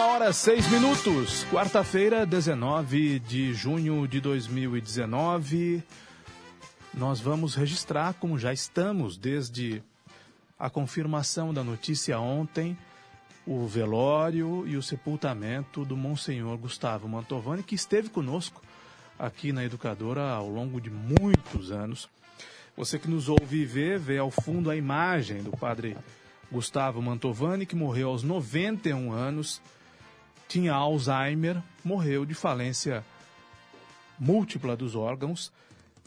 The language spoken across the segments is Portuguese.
Uma hora seis minutos, quarta-feira, 19 de junho de 2019. Nós vamos registrar, como já estamos desde a confirmação da notícia ontem, o velório e o sepultamento do Monsenhor Gustavo Mantovani, que esteve conosco aqui na Educadora ao longo de muitos anos. Você que nos ouve e vê, vê ao fundo a imagem do padre Gustavo Mantovani, que morreu aos 91 anos, tinha Alzheimer, morreu de falência múltipla dos órgãos,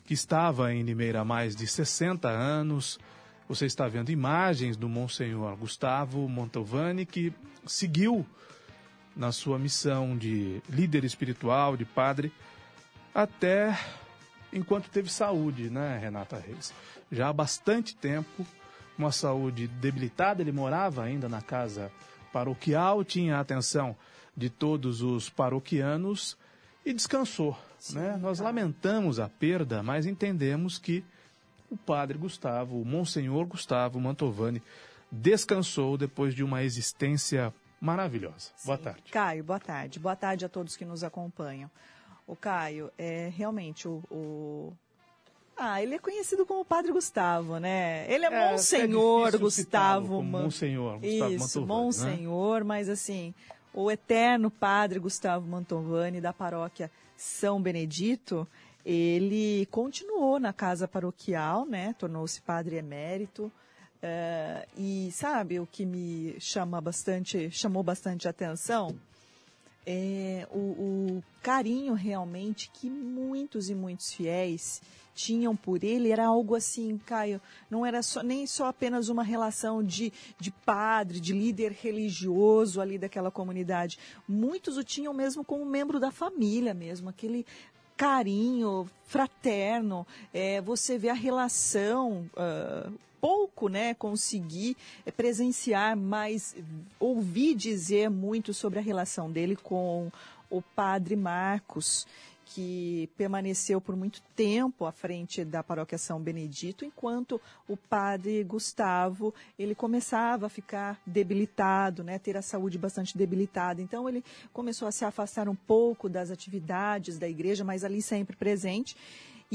que estava em Limeira há mais de 60 anos. Você está vendo imagens do Monsenhor Gustavo Mantovani, que seguiu na sua missão de líder espiritual, de padre, até enquanto teve saúde, né, Renata Reis? Já há bastante tempo uma saúde debilitada, ele morava ainda na casa paroquial, tinha atenção de todos os paroquianos e descansou. Sim, né? Nós lamentamos a perda, mas entendemos que o padre Gustavo, o Monsenhor Gustavo Mantovani, descansou depois de uma existência maravilhosa. Sim. Boa tarde. Caio, boa tarde. Boa tarde a todos que nos acompanham. O Caio, é realmente o, o ah, ele é conhecido como Padre Gustavo, né? Ele é, é Monsenhor é Gustavo. Monsenhor Gustavo Isso, Mantovani, Monsenhor, né? mas assim, o eterno Padre Gustavo Mantovani da paróquia São Benedito, ele continuou na casa paroquial, né? Tornou-se padre emérito. Uh, e sabe o que me chama bastante, chamou bastante atenção? É o, o carinho realmente que muitos e muitos fiéis tinham por ele era algo assim, Caio, não era só, nem só apenas uma relação de, de padre, de líder religioso ali daquela comunidade. Muitos o tinham mesmo como membro da família mesmo, aquele carinho fraterno, é, você vê a relação. Uh, pouco, né, consegui presenciar, mas ouvi dizer muito sobre a relação dele com o padre Marcos que permaneceu por muito tempo à frente da paróquia São Benedito, enquanto o padre Gustavo, ele começava a ficar debilitado, né, ter a saúde bastante debilitada. Então ele começou a se afastar um pouco das atividades da igreja, mas ali sempre presente.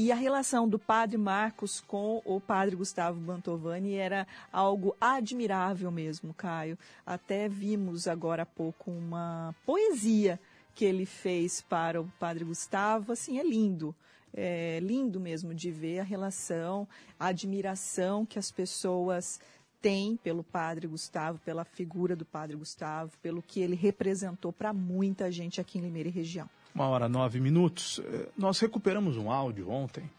E a relação do padre Marcos com o padre Gustavo Bantovani era algo admirável mesmo, Caio. Até vimos agora há pouco uma poesia que ele fez para o Padre Gustavo, assim, é lindo. É lindo mesmo de ver a relação, a admiração que as pessoas têm pelo Padre Gustavo, pela figura do Padre Gustavo, pelo que ele representou para muita gente aqui em Limeira e região. Uma hora nove minutos. É, nós recuperamos um áudio ontem.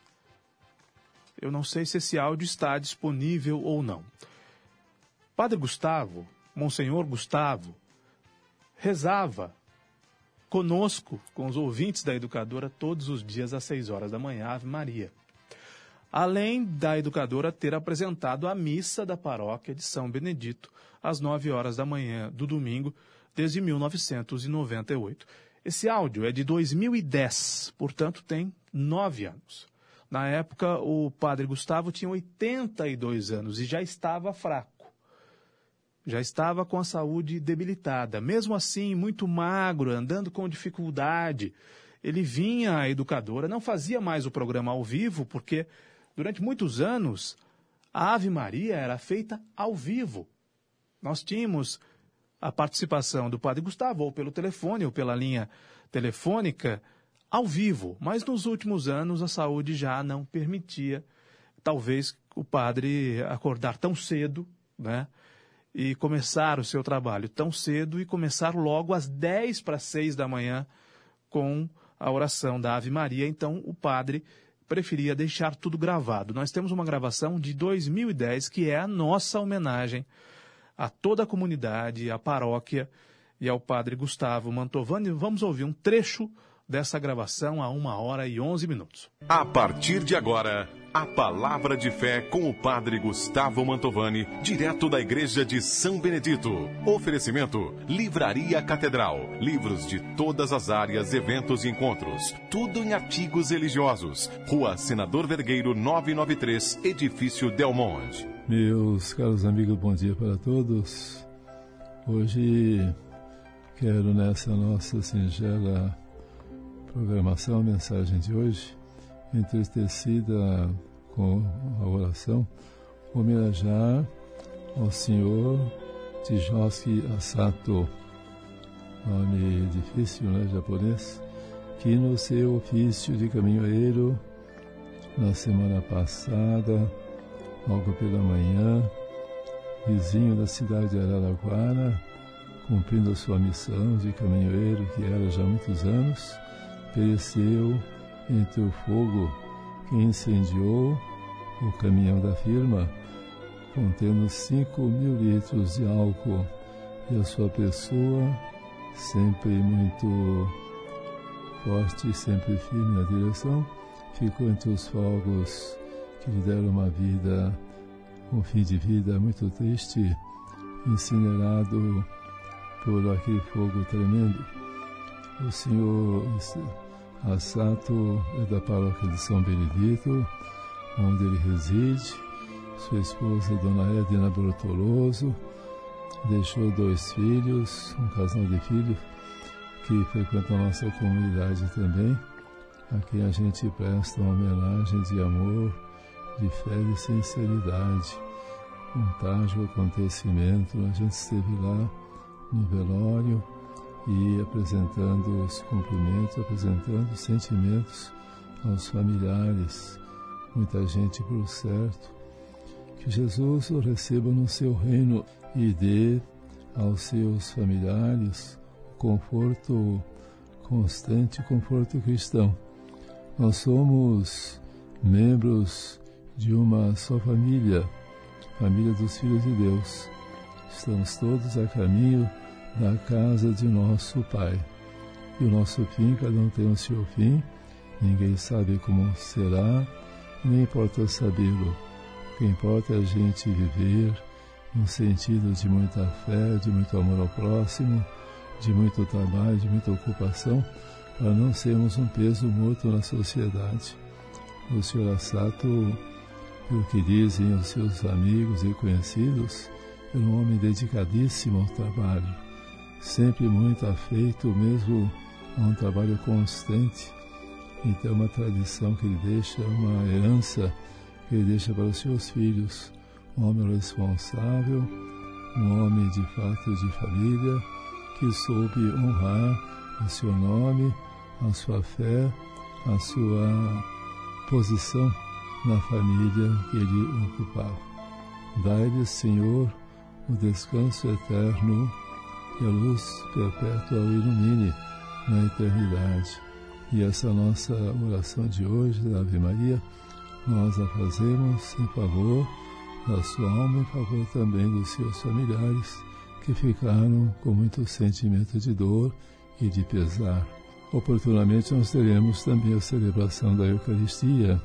Eu não sei se esse áudio está disponível ou não. Padre Gustavo, Monsenhor Gustavo, rezava conosco, com os ouvintes da educadora, todos os dias às 6 horas da manhã, Ave Maria. Além da educadora ter apresentado a missa da paróquia de São Benedito às 9 horas da manhã do domingo, desde 1998. Esse áudio é de 2010, portanto tem nove anos. Na época, o padre Gustavo tinha 82 anos e já estava fraco já estava com a saúde debilitada. Mesmo assim, muito magro, andando com dificuldade. Ele vinha à educadora, não fazia mais o programa ao vivo, porque durante muitos anos a Ave Maria era feita ao vivo. Nós tínhamos a participação do Padre Gustavo, ou pelo telefone, ou pela linha telefônica, ao vivo. Mas nos últimos anos a saúde já não permitia, talvez, o padre acordar tão cedo, né? e começar o seu trabalho tão cedo e começar logo às 10 para 6 da manhã com a oração da Ave Maria. Então, o padre preferia deixar tudo gravado. Nós temos uma gravação de 2010 que é a nossa homenagem a toda a comunidade, a paróquia e ao padre Gustavo Mantovani. Vamos ouvir um trecho dessa gravação a uma hora e onze minutos. A partir de agora, a palavra de fé com o padre Gustavo Mantovani, direto da Igreja de São Benedito. Oferecimento: Livraria Catedral. Livros de todas as áreas, eventos e encontros. Tudo em artigos religiosos. Rua Senador Vergueiro 993, Edifício Del Monte. Meus caros amigos, bom dia para todos. Hoje quero nessa nossa singela programação, a mensagem de hoje, entristecida com a oração, homenagear ao senhor Tijoski Asato, nome difícil, né, japonês, que no seu ofício de caminhoeiro, na semana passada, logo pela manhã, vizinho da cidade de Araraquara, cumprindo a sua missão de caminhoeiro, que era já há muitos anos, pereceu entre o fogo que incendiou o caminhão da firma, contendo 5 mil litros de álcool, e a sua pessoa, sempre muito forte sempre firme na direção, ficou entre os fogos que lhe deram uma vida, um fim de vida muito triste, incinerado por aquele fogo tremendo. O senhor Assato é da paróquia de São Benedito, onde ele reside. Sua esposa, Dona Edna Brotoloso, deixou dois filhos, um casal de filhos, que frequentam a nossa comunidade também, a quem a gente presta uma homenagem de amor, de fé e de sinceridade. Um trágico acontecimento, a gente esteve lá no velório e apresentando os cumprimentos, apresentando os sentimentos aos familiares, muita gente por certo. Que Jesus o receba no seu reino e dê aos seus familiares o conforto constante, conforto cristão. Nós somos membros de uma só família, família dos filhos de Deus. Estamos todos a caminho da casa de nosso Pai. E o nosso fim, cada um tem o seu fim, ninguém sabe como será, nem importa sabê-lo. O que importa é a gente viver num sentido de muita fé, de muito amor ao próximo, de muito trabalho, de muita ocupação, para não sermos um peso morto na sociedade. O Sr. Assato, o que dizem os seus amigos e conhecidos, é um homem dedicadíssimo ao trabalho sempre muito afeito, mesmo a um trabalho constante. Então, uma tradição que ele deixa, uma herança que ele deixa para os seus filhos. Um homem responsável, um homem de fato de família, que soube honrar o seu nome, a sua fé, a sua posição na família que ele ocupava. Dai-lhe, Senhor, o descanso eterno que a luz perpétua o ilumine na eternidade. E essa nossa oração de hoje, da Ave Maria, nós a fazemos em favor da sua alma, em favor também dos seus familiares que ficaram com muito sentimento de dor e de pesar. Oportunamente nós teremos também a celebração da Eucaristia,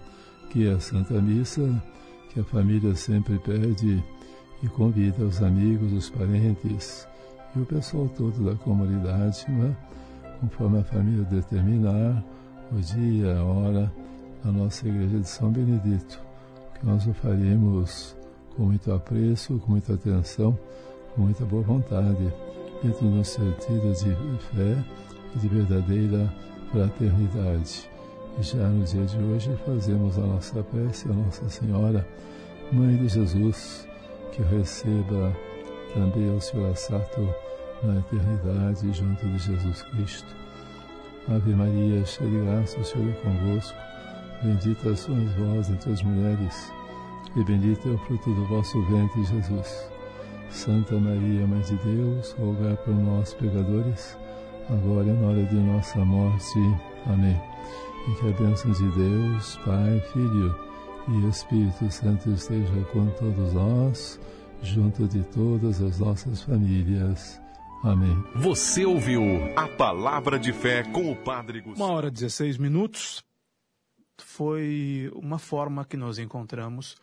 que é a Santa Missa, que a família sempre pede e convida os amigos, os parentes, e o pessoal todo da comunidade, né? conforme a família determinar o dia, a hora, a nossa igreja de São Benedito, que nós o faremos com muito apreço, com muita atenção, com muita boa vontade, dentro de um sentido de fé e de verdadeira fraternidade. E já no dia de hoje fazemos a nossa prece a Nossa Senhora, Mãe de Jesus, que receba também ao Senhor Assato na eternidade junto de Jesus Cristo. Ave Maria, cheia de graça, o Senhor é convosco. Bendita sois vós entre as mulheres, e bendito é o fruto do vosso ventre, Jesus. Santa Maria, Mãe de Deus, rogai por nós, pecadores, agora e na hora de nossa morte. Amém. E que a bênção de Deus, Pai, Filho e Espírito Santo esteja com todos nós, junto de todas as nossas famílias. Amém. Você ouviu a palavra de fé com o Padre Gustavo. Uma hora e 16 minutos foi uma forma que nós encontramos,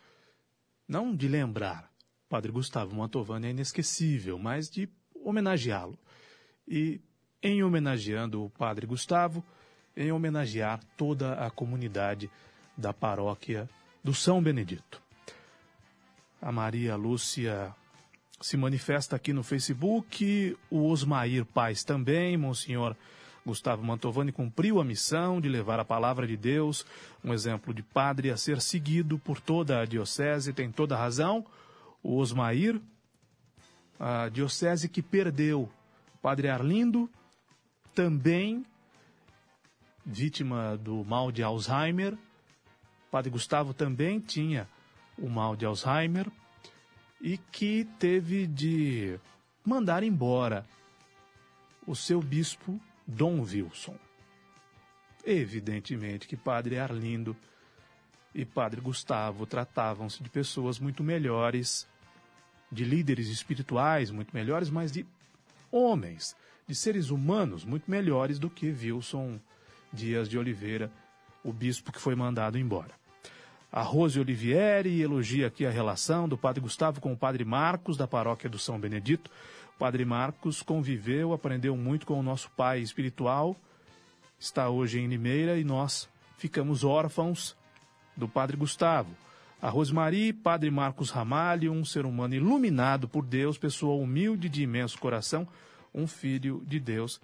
não de lembrar, Padre Gustavo Mantovani é inesquecível, mas de homenageá-lo. E em homenageando o Padre Gustavo, em homenagear toda a comunidade da paróquia do São Benedito. A Maria Lúcia se manifesta aqui no Facebook, o Osmair Paz também, Monsenhor Gustavo Mantovani cumpriu a missão de levar a palavra de Deus, um exemplo de padre a ser seguido por toda a diocese, tem toda a razão. O Osmair, a diocese que perdeu padre Arlindo, também vítima do mal de Alzheimer. Padre Gustavo também tinha o mal de Alzheimer, e que teve de mandar embora o seu bispo Dom Wilson. Evidentemente que Padre Arlindo e Padre Gustavo tratavam-se de pessoas muito melhores, de líderes espirituais muito melhores, mas de homens, de seres humanos muito melhores do que Wilson Dias de Oliveira, o bispo que foi mandado embora a Rose Olivieri elogia aqui a relação do padre Gustavo com o padre Marcos, da paróquia do São Benedito. O padre Marcos conviveu, aprendeu muito com o nosso pai espiritual, está hoje em Limeira e nós ficamos órfãos do padre Gustavo. A Rosemarie, padre Marcos Ramalho, um ser humano iluminado por Deus, pessoa humilde de imenso coração, um filho de Deus,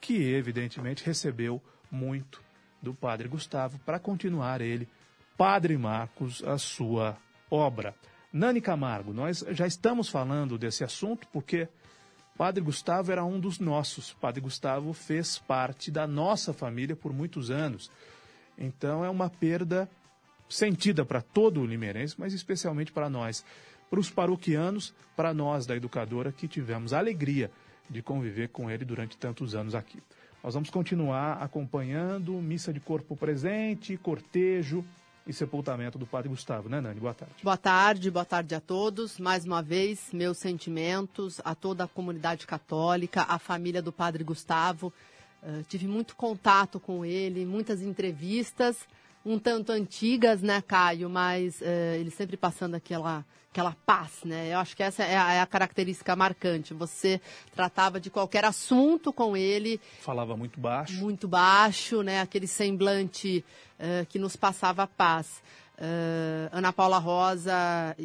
que evidentemente recebeu muito do padre Gustavo para continuar ele Padre Marcos a sua obra. Nani Camargo, nós já estamos falando desse assunto porque Padre Gustavo era um dos nossos. Padre Gustavo fez parte da nossa família por muitos anos. Então é uma perda sentida para todo o limeirense, mas especialmente para nós, para os paroquianos, para nós da educadora que tivemos a alegria de conviver com ele durante tantos anos aqui. Nós vamos continuar acompanhando missa de corpo presente, cortejo, e sepultamento do Padre Gustavo, né, Nani? Boa tarde. Boa tarde, boa tarde a todos. Mais uma vez, meus sentimentos a toda a comunidade católica, a família do Padre Gustavo. Uh, tive muito contato com ele, muitas entrevistas, um tanto antigas, né, Caio? Mas uh, ele sempre passando aquela aquela paz, né? Eu acho que essa é a, é a, característica marcante. Você tratava de qualquer assunto com ele. Falava muito baixo. Muito baixo, né? Aquele semblante uh, que nos passava paz. Uh, Ana Paula Rosa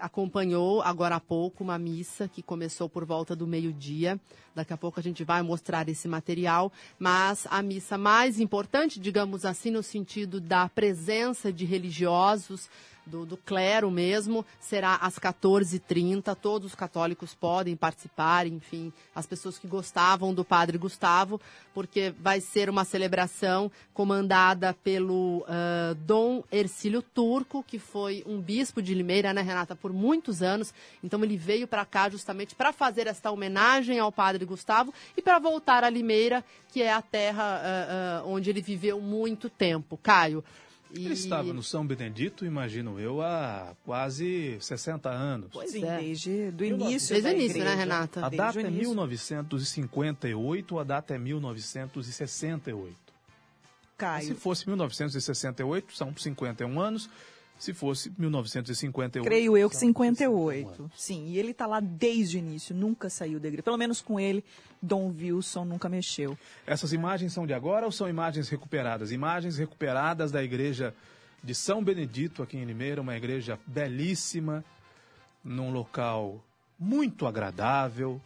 acompanhou agora há pouco uma missa que começou por volta do meio-dia. Daqui a pouco a gente vai mostrar esse material. Mas a missa mais importante, digamos assim, no sentido da presença de religiosos, do, do clero mesmo, será às 14h30. Todos os católicos podem participar, enfim, as pessoas que gostavam do Padre Gustavo, porque vai ser uma celebração comandada pelo uh, Dom Ercílio Turco, que foi um bispo de Limeira, né, Renata, por muitos anos. Então ele veio para cá justamente para fazer esta homenagem ao Padre Gustavo e para voltar a Limeira, que é a terra uh, uh, onde ele viveu muito tempo. Caio, e... Ele estava no São Benedito, imagino eu, há quase 60 anos. Pois Sim, é. desde do início. Desde o início, né, Renata? A data é 1958, a data é 1968. Caio. Se fosse 1968, são 51 anos. Se fosse 1958. Creio eu que 58. Sim, e ele está lá desde o início, nunca saiu da igreja. Pelo menos com ele, Dom Wilson nunca mexeu. Essas imagens são de agora ou são imagens recuperadas? Imagens recuperadas da igreja de São Benedito, aqui em Limeira, uma igreja belíssima, num local muito agradável.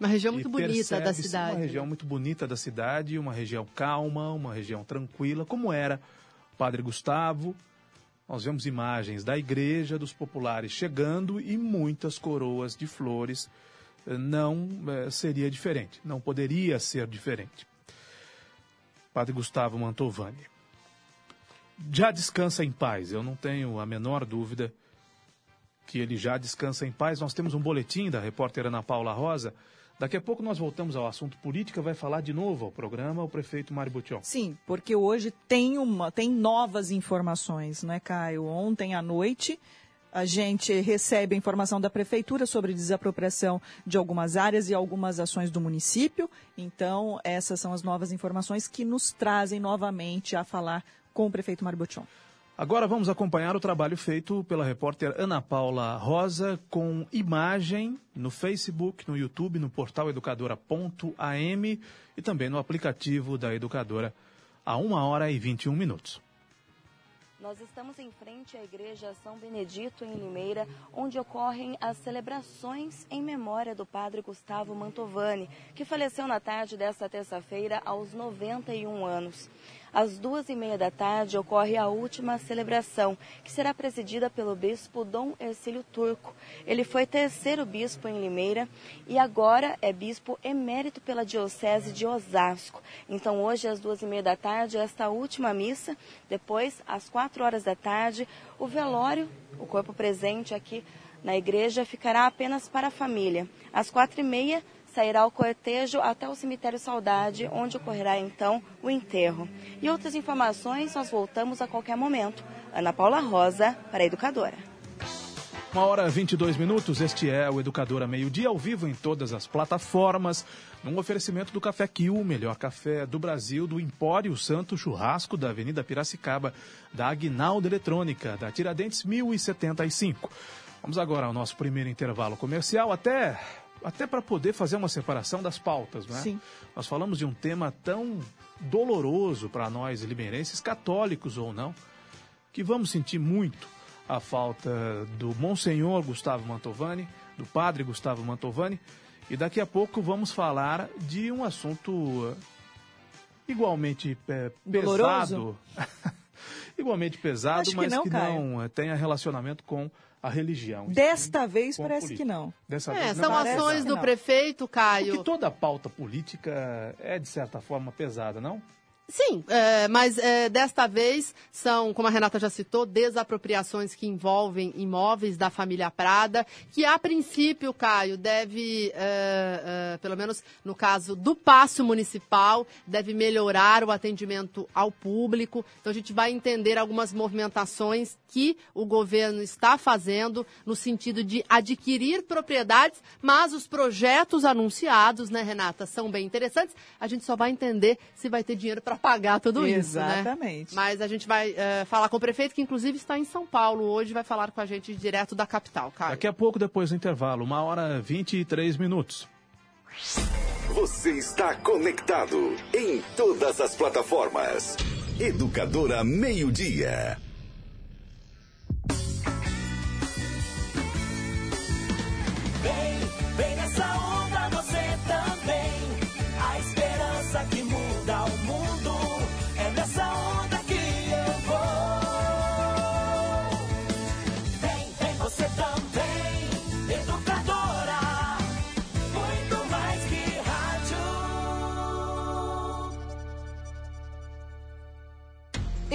Uma região muito bonita da cidade. Uma região muito bonita da cidade, uma região calma, uma região tranquila, como era Padre Gustavo, nós vemos imagens da igreja, dos populares chegando e muitas coroas de flores. Não é, seria diferente, não poderia ser diferente. Padre Gustavo Mantovani. Já descansa em paz, eu não tenho a menor dúvida que ele já descansa em paz. Nós temos um boletim da repórter Ana Paula Rosa Daqui a pouco nós voltamos ao assunto política, vai falar de novo ao programa o prefeito Mário Bution. Sim, porque hoje tem uma, tem novas informações, né, Caio? Ontem à noite a gente recebe a informação da prefeitura sobre desapropriação de algumas áreas e algumas ações do município. Então, essas são as novas informações que nos trazem novamente a falar com o prefeito Mário Botion. Agora vamos acompanhar o trabalho feito pela repórter Ana Paula Rosa com imagem no Facebook, no YouTube, no portal educadora.am e também no aplicativo da Educadora a 1 hora e 21 minutos. Nós estamos em frente à Igreja São Benedito, em Limeira, onde ocorrem as celebrações em memória do padre Gustavo Mantovani, que faleceu na tarde desta terça-feira aos 91 anos. Às duas e meia da tarde ocorre a última celebração, que será presidida pelo bispo Dom Ercílio Turco. Ele foi terceiro bispo em Limeira e agora é bispo emérito pela Diocese de Osasco. Então, hoje, às duas e meia da tarde, esta última missa. Depois, às quatro horas da tarde, o velório, o corpo presente aqui na igreja, ficará apenas para a família. Às quatro e meia, sairá o cortejo até o cemitério Saudade, onde ocorrerá então o enterro. E outras informações nós voltamos a qualquer momento. Ana Paula Rosa, para a Educadora. Uma hora e 22 minutos, este é o Educadora Meio Dia, ao vivo em todas as plataformas, num oferecimento do Café Kiu, o melhor café do Brasil, do Empório Santo Churrasco, da Avenida Piracicaba, da Aguinaldo Eletrônica, da Tiradentes 1075. Vamos agora ao nosso primeiro intervalo comercial, até até para poder fazer uma separação das pautas, não é? Sim. Nós falamos de um tema tão doloroso para nós limeirenses, católicos ou não, que vamos sentir muito a falta do Monsenhor Gustavo Mantovani, do Padre Gustavo Mantovani, e daqui a pouco vamos falar de um assunto igualmente é, pesado, igualmente pesado, Acho que mas não, que não é, tenha relacionamento com a religião. Desta vez parece política. que não. Dessa É, vez são não. parece ações do prefeito, Caio. Porque toda pauta política é, de certa forma, pesada, não? Sim, é, mas é, desta vez são, como a Renata já citou, desapropriações que envolvem imóveis da família Prada, que a princípio, Caio, deve, é, é, pelo menos no caso do passo municipal, deve melhorar o atendimento ao público. Então a gente vai entender algumas movimentações que o governo está fazendo no sentido de adquirir propriedades, mas os projetos anunciados, né, Renata, são bem interessantes. A gente só vai entender se vai ter dinheiro para pagar tudo isso, né? Exatamente. Mas a gente vai eh, falar com o prefeito, que inclusive está em São Paulo hoje, vai falar com a gente direto da capital, Caio. Daqui a pouco, depois do intervalo, uma hora e 23 minutos. Você está conectado em todas as plataformas. Educadora Meio Dia.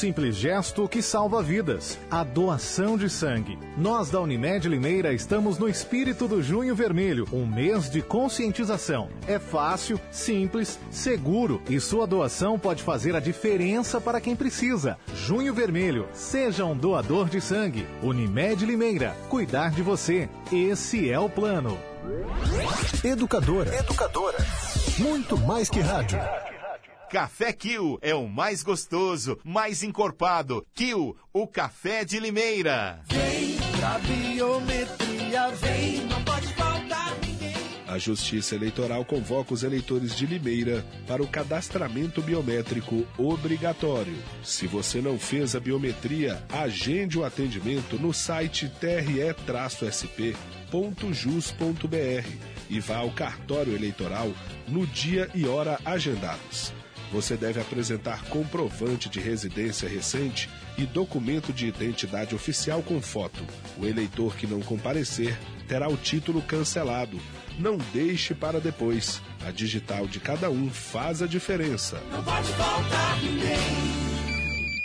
simples gesto que salva vidas. A doação de sangue. Nós da Unimed Limeira estamos no espírito do Junho Vermelho, um mês de conscientização. É fácil, simples, seguro e sua doação pode fazer a diferença para quem precisa. Junho Vermelho. Seja um doador de sangue. Unimed Limeira. Cuidar de você. Esse é o plano. Educadora. Educadora. Muito mais que rádio. Café Kill é o mais gostoso, mais encorpado. Kill, o café de Limeira. Vem pra biometria, vem. Não pode faltar ninguém. A Justiça Eleitoral convoca os eleitores de Limeira para o cadastramento biométrico obrigatório. Se você não fez a biometria, agende o atendimento no site tre-sp.jus.br e vá ao cartório eleitoral no dia e hora agendados. Você deve apresentar comprovante de residência recente e documento de identidade oficial com foto. O eleitor que não comparecer terá o título cancelado. Não deixe para depois. A digital de cada um faz a diferença. Não pode faltar ninguém.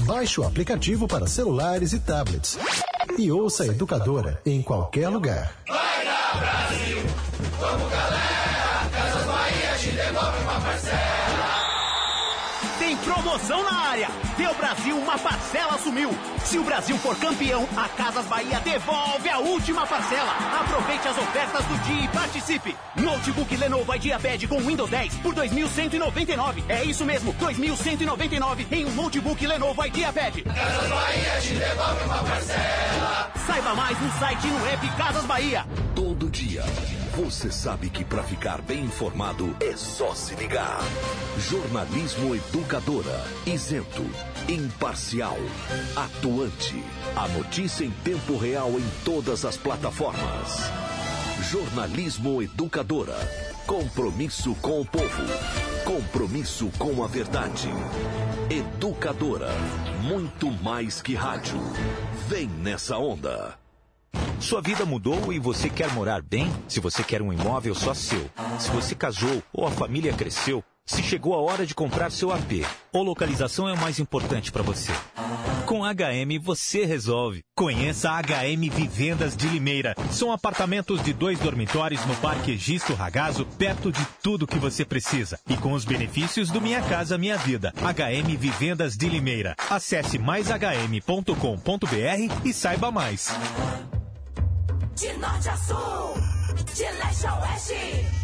Baixe o aplicativo para celulares e tablets. E ouça a Educadora em qualquer lugar. Vai na Brasil, vamos galera, Casas Bahia te devolve uma parcela. Tem promoção na área. Deu Brasil, uma parcela sumiu. Se o Brasil for campeão, a Casas Bahia devolve a última parcela. Aproveite as ofertas do dia e participe. Notebook Lenovo IdeaPad com Windows 10 por 2.199. É isso mesmo, 2.199 em um notebook Lenovo IdeaPad. Casas Bahia te devolve uma parcela. Saiba mais no site e no app Casas Bahia. Todo dia. Você sabe que para ficar bem informado é só se ligar. Jornalismo Educadora. Isento. Imparcial. Atuante. A notícia em tempo real em todas as plataformas. Jornalismo Educadora. Compromisso com o povo. Compromisso com a verdade. Educadora. Muito mais que rádio. Vem nessa onda. Sua vida mudou e você quer morar bem? Se você quer um imóvel só seu, se você casou ou a família cresceu, se chegou a hora de comprar seu AP, ou localização é o mais importante para você. Com HM você resolve. Conheça a HM Vivendas de Limeira. São apartamentos de dois dormitórios no Parque Egisto Ragazo, perto de tudo que você precisa. E com os benefícios do Minha Casa Minha Vida. HM Vivendas de Limeira. Acesse maishm.com.br e saiba mais. De norte a sul, de leste a oeste,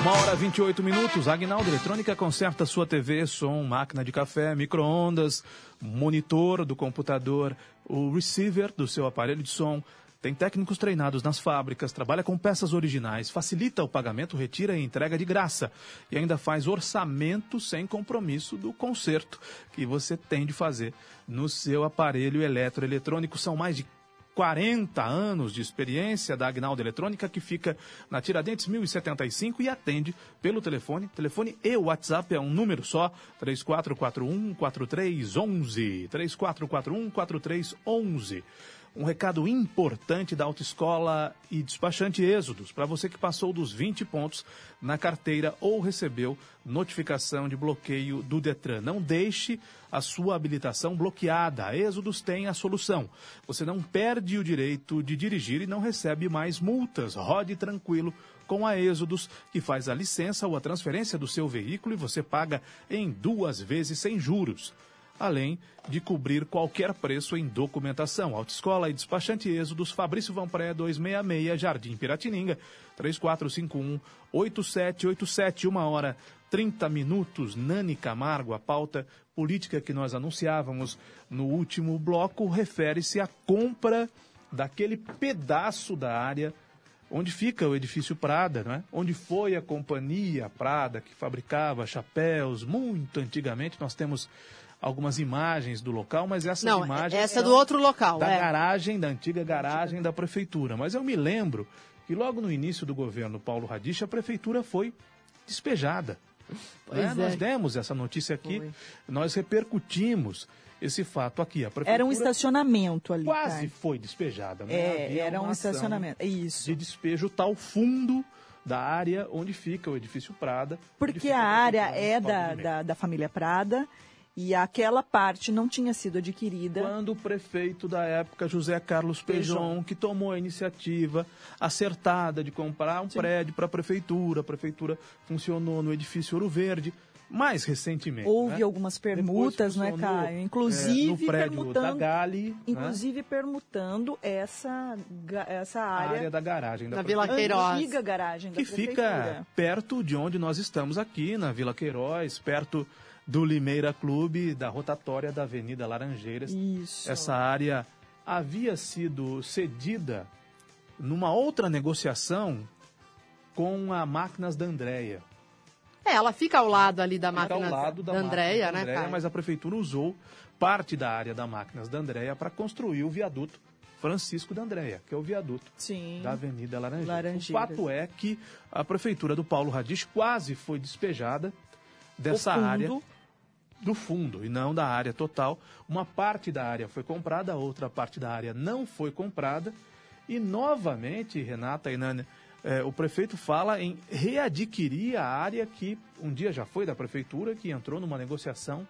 Uma hora 28 minutos. Agnaldo Eletrônica conserta sua TV, som, máquina de café, micro-ondas, monitor do computador, o receiver do seu aparelho de som. Tem técnicos treinados nas fábricas, trabalha com peças originais, facilita o pagamento, retira e entrega de graça. E ainda faz orçamento sem compromisso do conserto que você tem de fazer no seu aparelho eletroeletrônico. São mais de 40 anos de experiência da Agnaldo Eletrônica, que fica na Tiradentes 1075 e atende pelo telefone. Telefone e WhatsApp é um número só, 3441-4311. 3441-4311. Um recado importante da Autoescola e Despachante Êxodos, para você que passou dos 20 pontos na carteira ou recebeu notificação de bloqueio do Detran. Não deixe a sua habilitação bloqueada. A Êxodos tem a solução. Você não perde o direito de dirigir e não recebe mais multas. Rode tranquilo com a Êxodos, que faz a licença ou a transferência do seu veículo e você paga em duas vezes sem juros além de cobrir qualquer preço em documentação. Autoescola e Despachante Êxodos, Fabrício Vanpré, 266, Jardim Piratininga, 3451-8787, uma hora 30 minutos. Nani Camargo, a pauta política que nós anunciávamos no último bloco, refere-se à compra daquele pedaço da área onde fica o edifício Prada, não é? onde foi a companhia Prada que fabricava chapéus muito antigamente. Nós temos algumas imagens do local, mas essas Não, imagens essa é do outro local, da é. garagem, da antiga garagem da prefeitura. Mas eu me lembro que logo no início do governo Paulo Radich, a prefeitura foi despejada. Né? é. Nós demos essa notícia aqui, nós repercutimos esse fato aqui. A prefeitura Era um estacionamento ali. quase foi despejada. né? É, Havia era um estacionamento. Isso. De despejo tal fundo da área onde fica o edifício Prada. Porque a área é da, da, da família Prada e aquela parte não tinha sido adquirida. Quando o prefeito da época, José Carlos Pejon, que tomou a iniciativa acertada de comprar um Sim. prédio para a prefeitura, a prefeitura funcionou no edifício Ouro Verde. Mais recentemente. Houve né? algumas permutas, né, Caio? Inclusive é, no prédio permutando, da Gali. Inclusive né? permutando essa, essa área. A área da garagem da na Vila Queiroz. Antiga garagem que da fica perto de onde nós estamos aqui, na Vila Queiroz, perto do Limeira Clube, da rotatória da Avenida Laranjeiras. Isso. Essa área havia sido cedida numa outra negociação com a Máquinas da Andréia. É, ela fica ao lado ali da fica máquina ao lado da, da Andréia, né, Andréia? Mas a prefeitura usou parte da área da Máquinas da Andréia para construir o viaduto Francisco da Andréia, que é o viaduto Sim. da Avenida Laranjeiras. Laranjeiras. O fato é que a prefeitura do Paulo Radis quase foi despejada dessa área do fundo e não da área total. Uma parte da área foi comprada, a outra parte da área não foi comprada. E novamente, Renata e Nani, é, o prefeito fala em readquirir a área que um dia já foi da prefeitura, que entrou numa negociação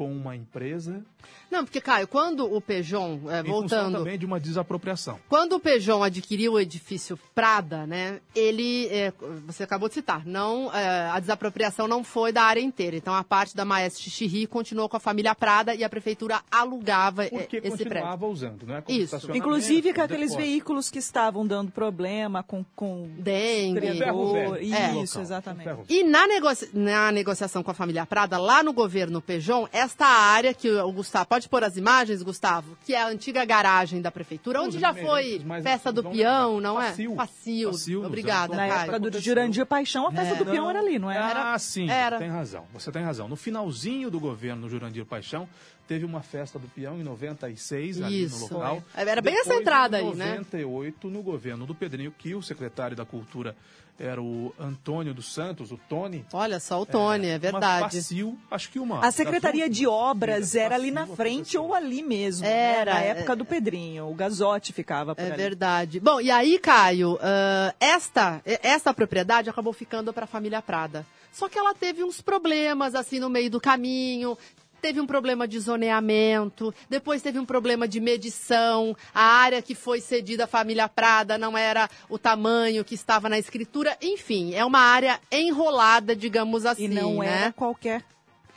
com uma empresa. Não, porque, Caio, quando o Pejon, é, em função voltando. também de uma desapropriação. Quando o Pejon adquiriu o edifício Prada, né, ele, é, você acabou de citar, não, é, a desapropriação não foi da área inteira. Então a parte da Maestro Xixi continuou com a família Prada e a prefeitura alugava é, Porque esse continuava prédio. usando, né? Como Isso. Inclusive com aqueles depósito. veículos que estavam dando problema com, com Dengue. Ferro. É. Isso, Local, exatamente. E na, negocia- na negociação com a família Prada, lá no governo Pejon, esta área que o Gustavo, pode pôr as imagens, Gustavo, que é a antiga garagem da prefeitura, onde Os já foi festa do peão, não é? Facil. Facil. Facil, Obrigada, Na época do. Jurandir Paixão, a festa É. do peão era ali, não era? Ah, sim, Era. tem razão. Você tem razão. No finalzinho do governo Jurandir Paixão, teve uma festa do peão em 96, ali Isso. no local. Era bem essa Depois, entrada em aí, né? 98, no governo do Pedrinho que o secretário da Cultura era o Antônio dos Santos, o Tony. Olha só, o Tony, é, Uma verdade. Facil, acho que uma. A Secretaria de Obras era ali na frente ou ali mesmo. Era, né? Na é. época do Pedrinho. O Gazotti ficava por É ali. verdade. Bom, e aí, Caio, ah, esta, esta propriedade acabou ficando para a família Prada. Só que ela teve uns problemas assim no meio do caminho. Teve um problema de zoneamento, depois teve um problema de medição. A área que foi cedida à família Prada não era o tamanho que estava na escritura. Enfim, é uma área enrolada, digamos assim. E não né? era qualquer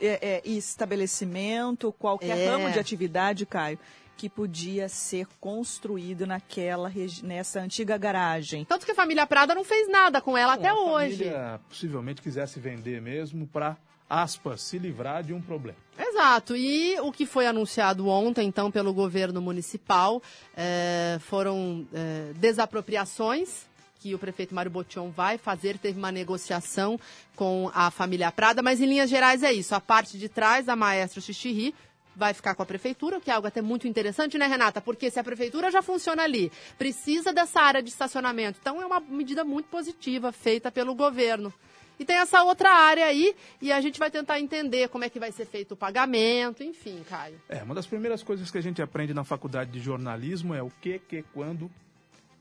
é, é, estabelecimento, qualquer É. ramo de atividade, Caio, que podia ser construído naquela nessa antiga garagem. Tanto que a família Prada não fez nada com ela até a hoje. família possivelmente quisesse vender mesmo para, aspas, se livrar de um problema. Exato. E o que foi anunciado ontem, então, pelo governo municipal, eh, foram eh, desapropriações que o prefeito Mário Botion vai fazer. Teve uma negociação com a família Prada, mas em linhas gerais é isso. A parte de trás da Maestro Xixiri vai ficar com a prefeitura, que é algo até muito interessante, né, Renata? Porque se a prefeitura já funciona ali, precisa dessa área de estacionamento. Então é uma medida muito positiva feita pelo governo. E tem essa outra área aí, e a gente vai tentar entender como é que vai ser feito o pagamento, enfim, Caio. É, uma das primeiras coisas que a gente aprende na faculdade de jornalismo é o que, que, quando,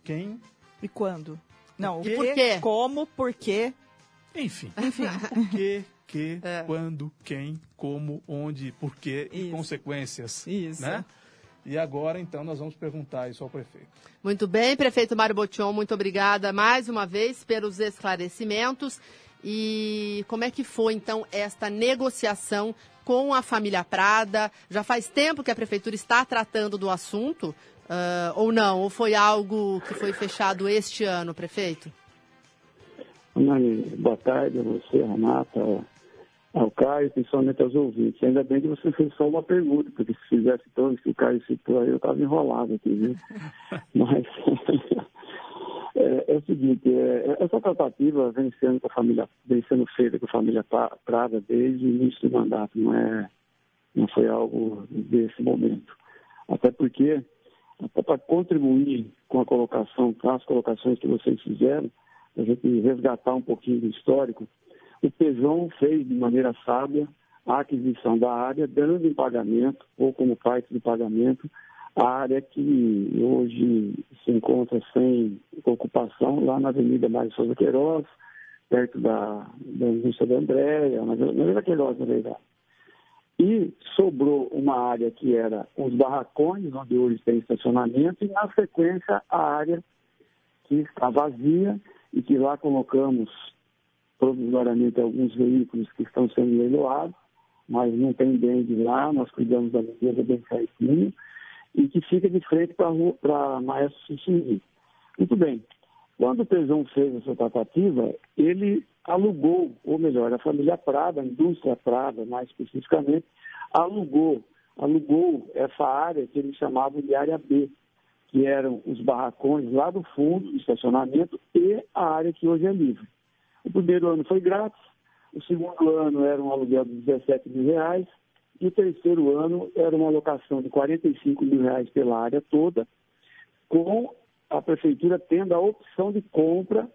quem. E quando? Não, o que, por quê? como, por quê. Enfim. Enfim. O que, que, É. quando, quem, como, onde, porquê e consequências. Isso. Né? E agora, então, nós vamos perguntar isso ao prefeito. Muito bem, prefeito Mário Botion, muito obrigada mais uma vez pelos esclarecimentos. E como é que foi, então, esta negociação com a família Prada? Já faz tempo que a prefeitura está tratando do assunto, ah, ou não? Ou foi algo que foi fechado este ano, prefeito? Boa tarde a você, Renata, ao Caio, principalmente aos ouvintes. Ainda bem que você fez só uma pergunta, porque se fizesse todos que o Caio citou aí, eu estava enrolado aqui, viu? Mas é, é o seguinte, é, essa tratativa vem sendo, com a família, vem sendo feita com a família Prada desde o início do mandato, não, é, não foi algo desse momento. Até porque, até para contribuir com a colocação, com as colocações que vocês fizeram, a gente resgatar um pouquinho do histórico, o Pejão fez de maneira sábia a aquisição da área, dando em pagamento, ou como parte do pagamento, a área que hoje se encontra sem ocupação lá na Avenida Mário Souza Queiroz, perto da, da indústria da Andréia, na Avenida Queiroz, na verdade. E sobrou uma área que era os barracões, onde hoje tem estacionamento, e na sequência a área que está vazia e que lá colocamos provisoriamente alguns veículos que estão sendo leiloados, mas não tem bem de lá, nós cuidamos da limpeza bem certinho, e que fica de frente para Maestro Xixi. Muito bem. Quando o Pezão fez essa tratativa, ele alugou, ou melhor, a família Prada, a indústria Prada, mais especificamente, alugou, alugou essa área que eles chamavam de área B, que eram os barracões lá do fundo do estacionamento e a área que hoje é livre. O primeiro ano foi grátis, o segundo ano era um aluguel de 17 mil reais, e o terceiro ano era uma alocação de 45 mil reais pela área toda, com a prefeitura tendo a opção de compra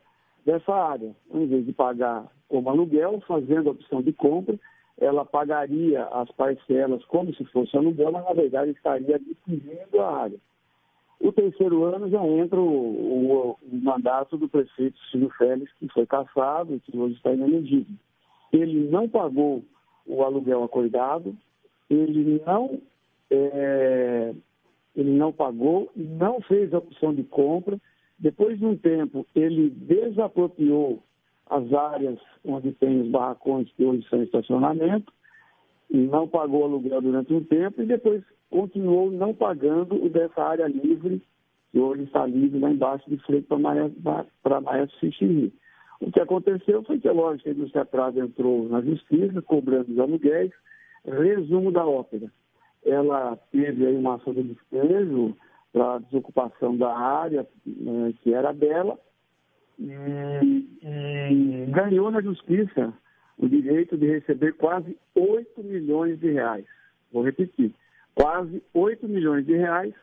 dessa área. Em vez de pagar como aluguel, fazendo a opção de compra, ela pagaria as parcelas como se fosse aluguel, mas na verdade estaria adquirindo a área. O terceiro ano já entra o, o, o mandato do prefeito Silvio Félix, que foi cassado e que hoje está inelegível. Ele não pagou o aluguel acordado, ele não, é, ele não pagou, não fez a opção de compra. Depois de um tempo, ele desapropriou as áreas onde tem os barracões que hoje são estacionamento, não pagou aluguel durante um tempo, e depois continuou não pagando o dessa área livre, que hoje está livre lá embaixo de frente para Maestro Xixi. O que aconteceu foi que, lógico, a indústria Prada entrou na justiça, cobrando os aluguéis, Resumo da ópera. Ela teve aí uma ação de despejo para desocupação da área né, que era dela e, e ganhou na justiça o direito de receber quase 8 milhões de reais. Vou repetir, quase 8 milhões de reais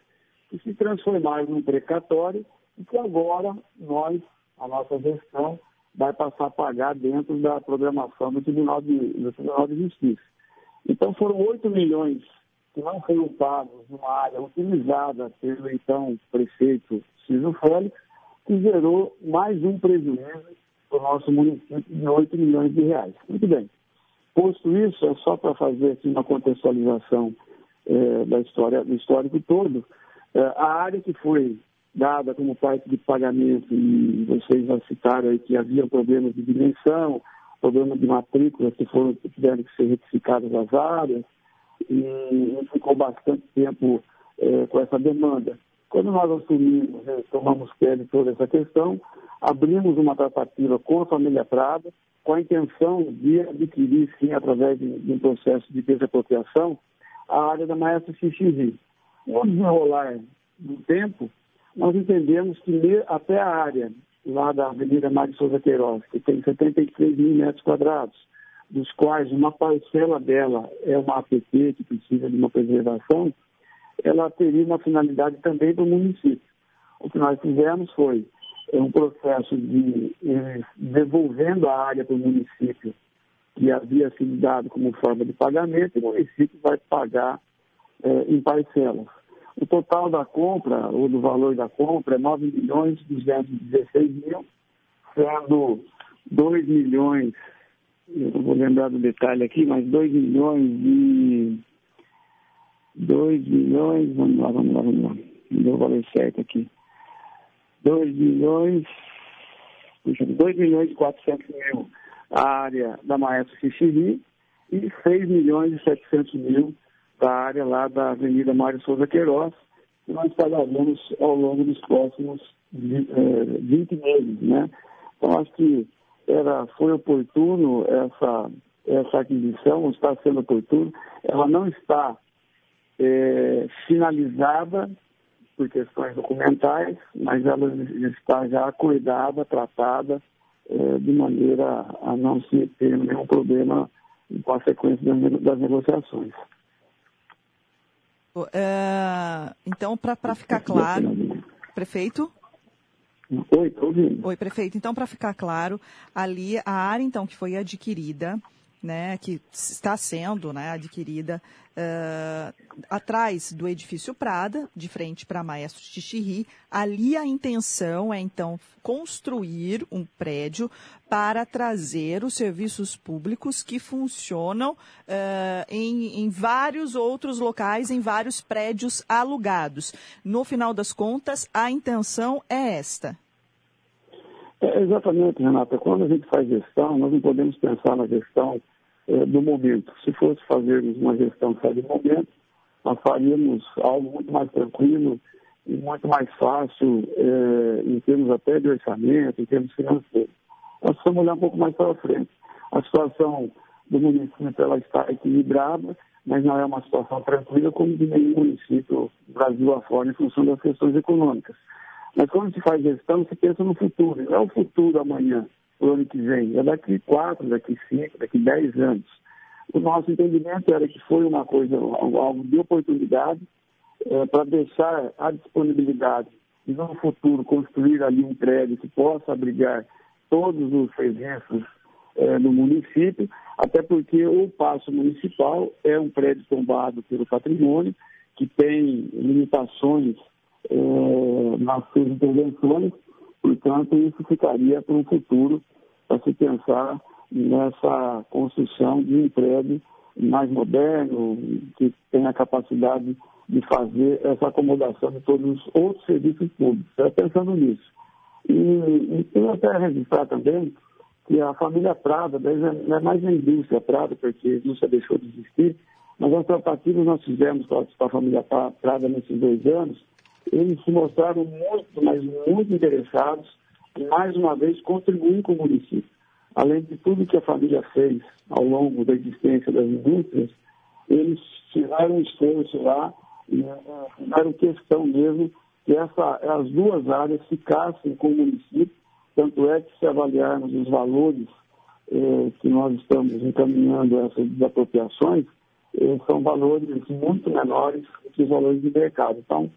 que se transformaram num precatório e que agora nós, a nossa gestão, vai passar a pagar dentro da programação do Tribunal de, do Tribunal de Justiça. Então foram 8 milhões que não foram pagos numa área utilizada pelo então prefeito Cícero Félix, que gerou mais um prejuízo para o nosso município de 8 milhões de reais. Muito bem. Posto isso, é só para fazer aqui uma contextualização é, da história, do histórico todo, é, a área que foi dada como parte de pagamento, e vocês já citaram aí que havia problemas de dimensão, problema de matrículas que foram que tiveram que ser retificadas as áreas e ficou bastante tempo é, com essa demanda. Quando nós assumimos, né, tomamos pé de toda essa questão, abrimos uma tratativa com a família Prada, com a intenção de adquirir, sim, através de, de um processo de desapropriação, a área da Maestra XXI. No desenrolar do tempo, nós entendemos que até a área lá da Avenida Mário Souza Queiroz, que tem 73 mil metros quadrados, dos quais uma parcela dela é uma APP que precisa de uma preservação, ela teria uma finalidade também do município. O que nós fizemos foi é um processo de eh, devolvendo a área para o município que havia sido dado como forma de pagamento, e o município vai pagar eh, em parcelas. O total da compra, ou do valor da compra, é 9 milhões 216 mil, sendo 2 milhões, eu não vou lembrar do detalhe aqui, mas 2 milhões e 2 milhões, vamos lá, vamos lá, vamos lá, não deu o valor certo aqui. 2 milhões, puxa, 2 milhões e 400 mil a área da Maestro Xixiri e 6 milhões e 700 mil da área lá da Avenida Mário Souza Queiroz, que nós pagaremos ao longo dos próximos 20 eh, meses, né? Então, acho que era, foi oportuno essa, essa aquisição, está sendo oportuno. Ela não está é, finalizada por questões documentais, mas ela está já acordada, tratada, é, de maneira a não se ter nenhum problema em consequência das negociações. Uh, então, para ficar claro, prefeito? Oi, estou ouvindo. Oi, prefeito. Então, para ficar claro, ali a área então que foi adquirida né, que está sendo né, adquirida uh, atrás do edifício Prada, de frente para Maestro Tixiri. Ali a intenção é, então, construir um prédio para trazer os serviços públicos que funcionam uh, em, em vários outros locais, em vários prédios alugados. No final das contas, a intenção é esta. É, exatamente, Renata. Quando a gente faz gestão, nós não podemos pensar na gestão é, do momento. Se fosse fazermos uma gestão só do momento, nós faríamos algo muito mais tranquilo e muito mais fácil é, em termos até de orçamento, em termos financeiros. Nós precisamos olhar um pouco mais para frente. A situação do município ela está equilibrada, mas não é uma situação tranquila como de nenhum município Brasil afora em função das questões econômicas. Mas quando se faz gestão, se pensa no futuro. Não é o futuro amanhã, o ano que vem. É daqui quatro, daqui cinco, daqui dez anos. O nosso entendimento era que foi uma coisa, algo de oportunidade é, para deixar a disponibilidade de no futuro construir ali um prédio que possa abrigar todos os serviços é, no município, até porque o Paço Municipal é um prédio tombado pelo patrimônio, que tem limitações é, nas suas intervenções, portanto, isso ficaria para um futuro para se pensar nessa construção de um prédio mais moderno, que tenha a capacidade de fazer essa acomodação de todos os outros serviços públicos. É pensando nisso. E, e tenho até registrar também que a família Prada, não é mais a indústria Prada, porque a indústria deixou de existir, mas as tratativas nós fizemos com a família Prada nesses dois anos, eles se mostraram muito, mas muito interessados em, mais uma vez, contribuir com o município. Além de tudo que a família fez ao longo da existência das indústrias, eles um esforço lá e fizeram questão mesmo que essa, as duas áreas ficassem com o município, tanto é que se avaliarmos os valores eh, que nós estamos encaminhando essas desapropriações, eh, são valores muito menores que os valores de mercado. Então,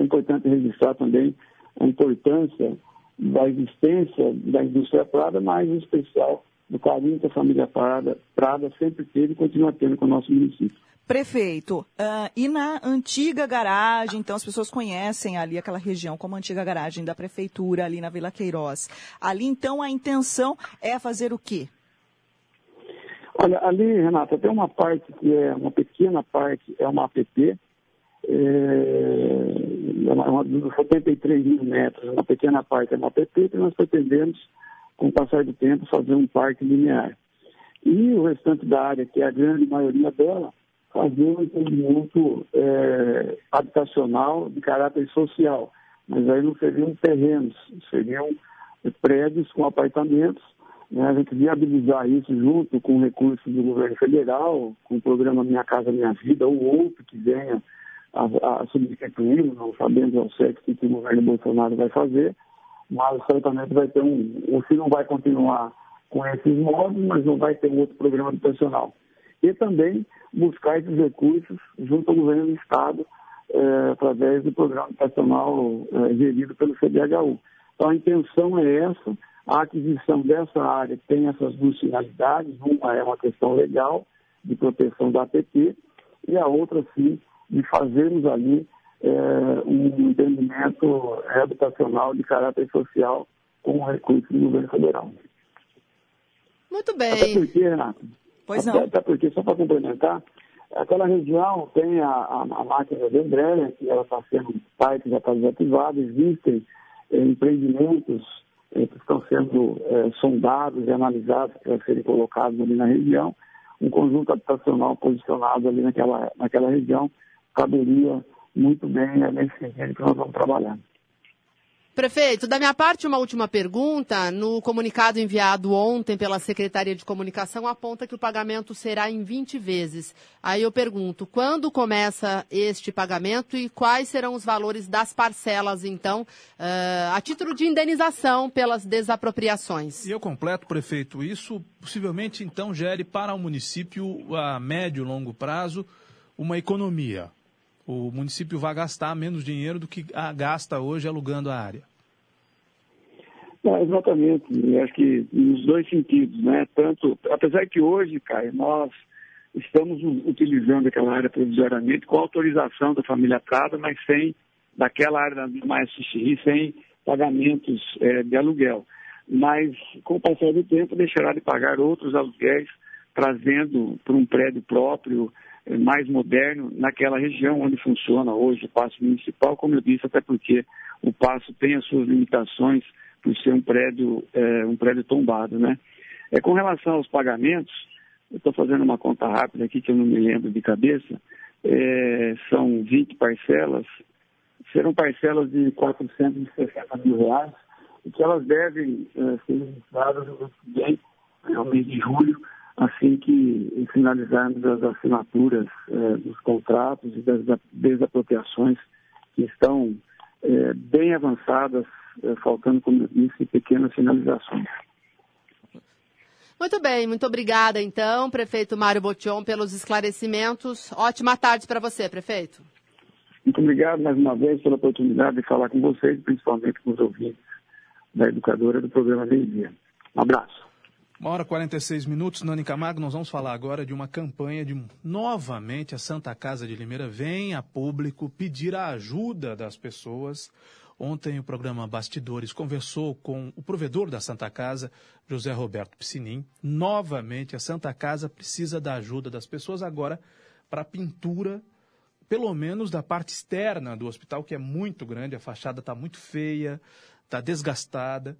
é importante registrar também a importância da existência da indústria Prada, mas em especial do carinho que a família Prada, Prada sempre teve e continua tendo com o nosso município. Prefeito, uh, e na antiga garagem, então as pessoas conhecem ali aquela região como a antiga garagem da prefeitura ali na Vila Queiroz. Ali então a intenção é fazer o quê? Olha, ali, Renata, tem uma parte que é uma pequena parte, é uma APP, é, é uma, uma, 73 mil metros, uma pequena parte é uma APP que nós pretendemos, com o passar do tempo, fazer um parque linear. E o restante da área, que é a grande maioria dela, fazer um empreendimento é, habitacional de caráter social. Mas aí não seriam terrenos, seriam prédios com apartamentos. Né? A gente viabilizar isso junto com recursos do governo federal, com o programa Minha Casa Minha Vida, ou outro que venha a, a substituir, não sabendo ao certo o que o governo Bolsonaro vai fazer, mas certamente vai ter um, ou se não vai continuar com esses modos, mas não vai ter um outro programa educacional. E também buscar esses recursos junto ao governo do Estado, é, através do programa educacional é, gerido pelo CDHU. Então a intenção é essa, a aquisição dessa área tem essas duas finalidades, uma é uma questão legal, de proteção da APP, e a outra, sim, de fazermos ali é, um entendimento habitacional de caráter social com o recurso do governo federal. Muito bem. Até porque, Renato, pois até, não. até porque, só para complementar, aquela região tem a, a, a máquina de Andréia, que ela está sendo, parte já está desativada, existem é, empreendimentos é, que estão sendo é, sondados e analisados para serem colocados ali na região, um conjunto habitacional posicionado ali naquela, naquela região caberia muito bem é nesse sentido que nós vamos trabalhar. Prefeito, da minha parte, uma última pergunta. No comunicado enviado ontem pela Secretaria de Comunicação, aponta que o pagamento será em 20 vezes. Aí eu pergunto, quando começa este pagamento e quais serão os valores das parcelas, então, uh, a título de indenização pelas desapropriações? E eu completo, prefeito, isso possivelmente, então, gere para o município, a médio e longo prazo, uma economia o município vai gastar menos dinheiro do que gasta hoje alugando a área. Não, exatamente. Eu acho que nos dois sentidos, né? Tanto, apesar que hoje, Caio, nós estamos utilizando aquela área provisoriamente com autorização da família Prada, mas sem, daquela área da mais xixi, sem pagamentos é, de aluguel. Mas, com o passar do tempo, deixará de pagar outros aluguéis, trazendo para um prédio próprio, mais moderno, naquela região onde funciona hoje o Paço Municipal, como eu disse, até porque o Paço tem as suas limitações por ser um prédio, é, um prédio tombado, né? É, com relação aos pagamentos, eu estou fazendo uma conta rápida aqui que eu não me lembro de cabeça, é, são 20 parcelas, serão parcelas de 460 mil reais, e que elas devem é, ser registradas no no mês de julho, assim que finalizarmos as assinaturas é, dos contratos e das desapropriações que estão é, bem avançadas, é, faltando, como eu disse, pequenas finalizações. Muito bem, muito obrigada então, prefeito Mário Botion, pelos esclarecimentos. Ótima tarde para você, prefeito. Muito obrigado mais uma vez pela oportunidade de falar com vocês, principalmente com os ouvintes da educadora do programa Meio Dia. Um abraço. Uma hora e 46 minutos, Nani Camargo, nós vamos falar agora de uma campanha de, novamente, a Santa Casa de Limeira vem a público pedir a ajuda das pessoas. Ontem o programa Bastidores conversou com o provedor da Santa Casa, José Roberto Piscinim. Novamente, a Santa Casa precisa da ajuda das pessoas agora para a pintura, pelo menos da parte externa do hospital, que é muito grande, a fachada está muito feia, está desgastada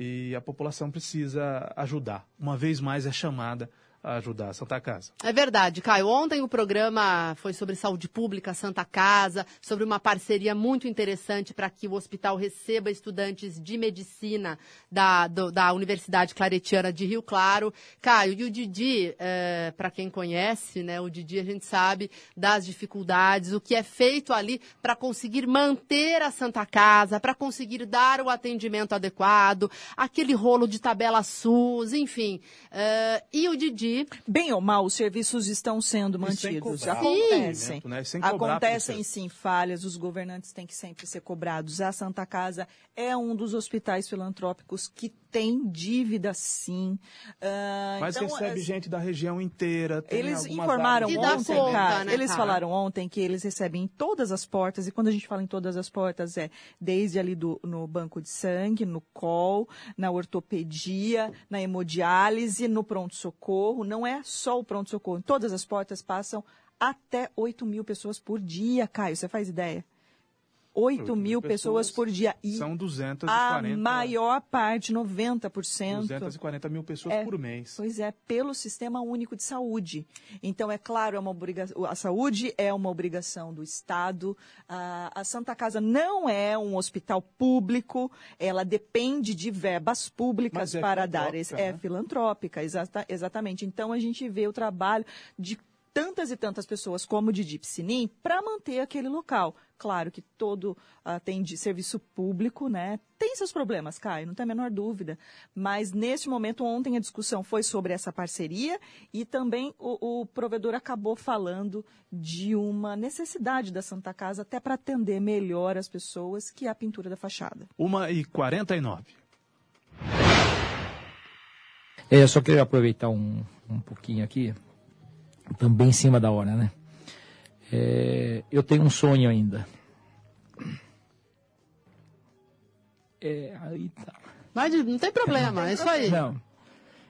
e a população precisa ajudar. Uma vez mais é chamada ajudar a Santa Casa. É verdade, Caio. Ontem o programa foi sobre saúde pública, Santa Casa, sobre uma parceria muito interessante para que o hospital receba estudantes de medicina da, do, da Universidade Claretiana de Rio Claro. Caio, e o Didi, é, para quem conhece, né, o Didi a gente sabe das dificuldades, o que é feito ali para conseguir manter a Santa Casa, para conseguir dar o atendimento adequado, aquele rolo de tabela SUS, enfim. É, e o Didi Bem ou mal, os serviços estão sendo mantidos. Acontecem. Né? Acontecem sim falhas, os governantes têm que sempre ser cobrados. A Santa Casa é um dos hospitais filantrópicos que tem dívida sim. Uh, Mas então, recebe gente da região inteira. eles informaram ontem, conta, cara, né, eles cara? falaram ontem que eles recebem em todas as portas, e quando a gente fala em todas as portas, é desde ali do, no banco de sangue, no col, na ortopedia, na hemodiálise, no pronto-socorro. Não é só o pronto-socorro. Em todas as portas passam até 8 mil pessoas por dia, Caio. Você faz ideia? 8 mil pessoas, pessoas, por dia. E são 240. A maior parte, 90%. 240 mil pessoas é, por mês. Pois é, pelo Sistema Único de Saúde. Então, é claro, é uma obrigação, a saúde é uma obrigação do Estado. A, a Santa Casa não é um hospital público, ela depende de verbas públicas é para dar. É né? É filantrópica, exata, exatamente. Então, a gente vê o trabalho de tantas e tantas pessoas como o Didi Piscinim para manter aquele local. Claro que todo uh, tem de serviço público, né? Tem seus problemas, Caio, não tem a menor dúvida. Mas neste momento, ontem a discussão foi sobre essa parceria e também o, o provedor acabou falando de uma necessidade da Santa Casa até para atender melhor as pessoas, que é a pintura da fachada. Uma e quarenta e nove. É, eu só queria aproveitar um, um pouquinho aqui também em cima da hora, né? É, eu tenho um sonho ainda. É, aí tá. Mas não tem problema, é isso aí. Não.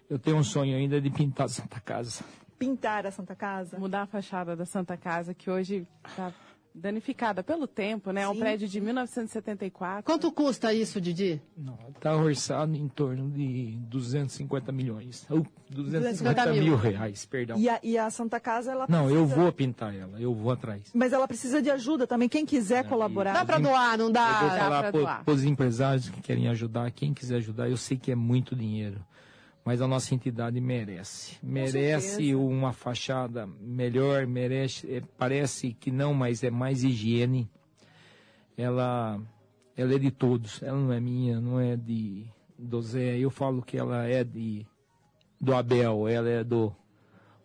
Eu tenho um sonho ainda de pintar a Santa Casa. Pintar a Santa Casa? Mudar a fachada da Santa Casa, que hoje está danificada pelo tempo, né? É um prédio de 1974. Quanto custa isso, Didi? Está orçado em torno de 250 milhões. Ou 250 mil. mil reais, perdão. E a, e a, Santa Casa, ela Não, eu vou pintar ela, eu vou atrás. Mas ela precisa de ajuda também, quem quiser é, colaborar. Dá para doar, não dá? Eu vou falar para os empresários que querem ajudar, quem quiser ajudar, eu sei que é muito dinheiro mas a nossa entidade merece. Merece uma fachada melhor, merece, é, parece que não, mas é mais higiene. Ela, ela é de todos, ela não é minha, não é de do Zé. Eu falo que ela é de do Abel, ela é do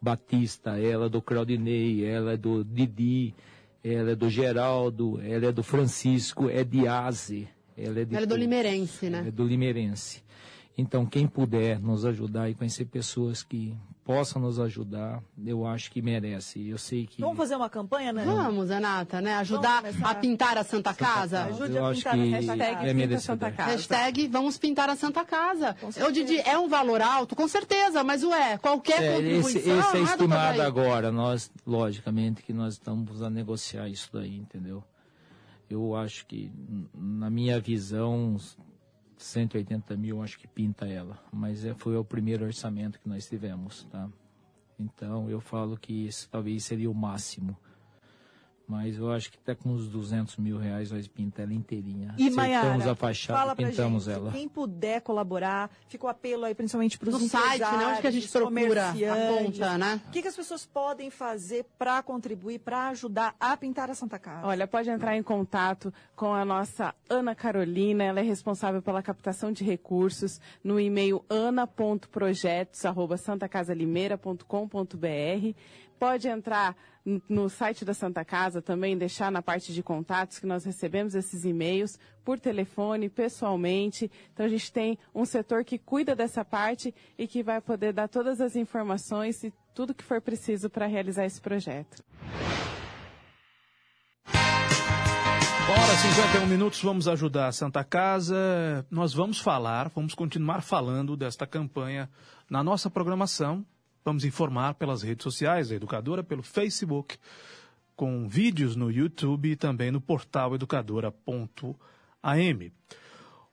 Batista, ela é do Claudinei, ela é do Didi, ela é do Geraldo, ela é do Francisco, é de Aze, Ela é, de Ela é do. Limeirense, né? É do Limeirense. Então, quem puder nos ajudar e conhecer pessoas que possam nos ajudar, eu acho que merece. Eu sei que Vamos fazer uma campanha, né? Vamos, Renata, né? Ajudar a pintar a Santa Casa. Ajude Eu a acho pintar que a hashtag é Pinta. Santa Casa. Hashtag vamos pintar a Santa Casa. Eu Didi, é um valor alto, com certeza, mas ué, qualquer É, contribuição... esse, esse é estimado agora. Nós, logicamente, que nós estamos a negociar isso daí, entendeu? Eu acho que, na minha visão, 180 mil, acho que pinta ela. Mas é, foi o primeiro orçamento que nós tivemos, tá? Então, eu falo que esse talvez seria o máximo. Mas eu acho que até com uns 200 mil reais nós pintamos ela inteirinha. E Acertamos Maiara, a fachada fala pra pintamos gente, ela. quem puder colaborar, fica o apelo aí principalmente para os No site, né? Onde que a gente procura a conta, né? O que, que as pessoas podem fazer para contribuir, para ajudar a pintar a Santa Casa? Olha, pode entrar em contato com a nossa Ana Carolina, ela é responsável pela captação de recursos no e-mail ana.projetos@santacasalimeira.com.br. Pode entrar no site da Santa Casa também, deixar na parte de contatos que nós recebemos esses e-mails por telefone, pessoalmente. Então a gente tem um setor que cuida dessa parte e que vai poder dar todas as informações e tudo que for preciso para realizar esse projeto. Hora 51 minutos, vamos ajudar a Santa Casa. Nós vamos falar, vamos continuar falando desta campanha na nossa programação. Vamos informar pelas redes sociais da Educadora, pelo Facebook, com vídeos no YouTube e também no portal educadora.am.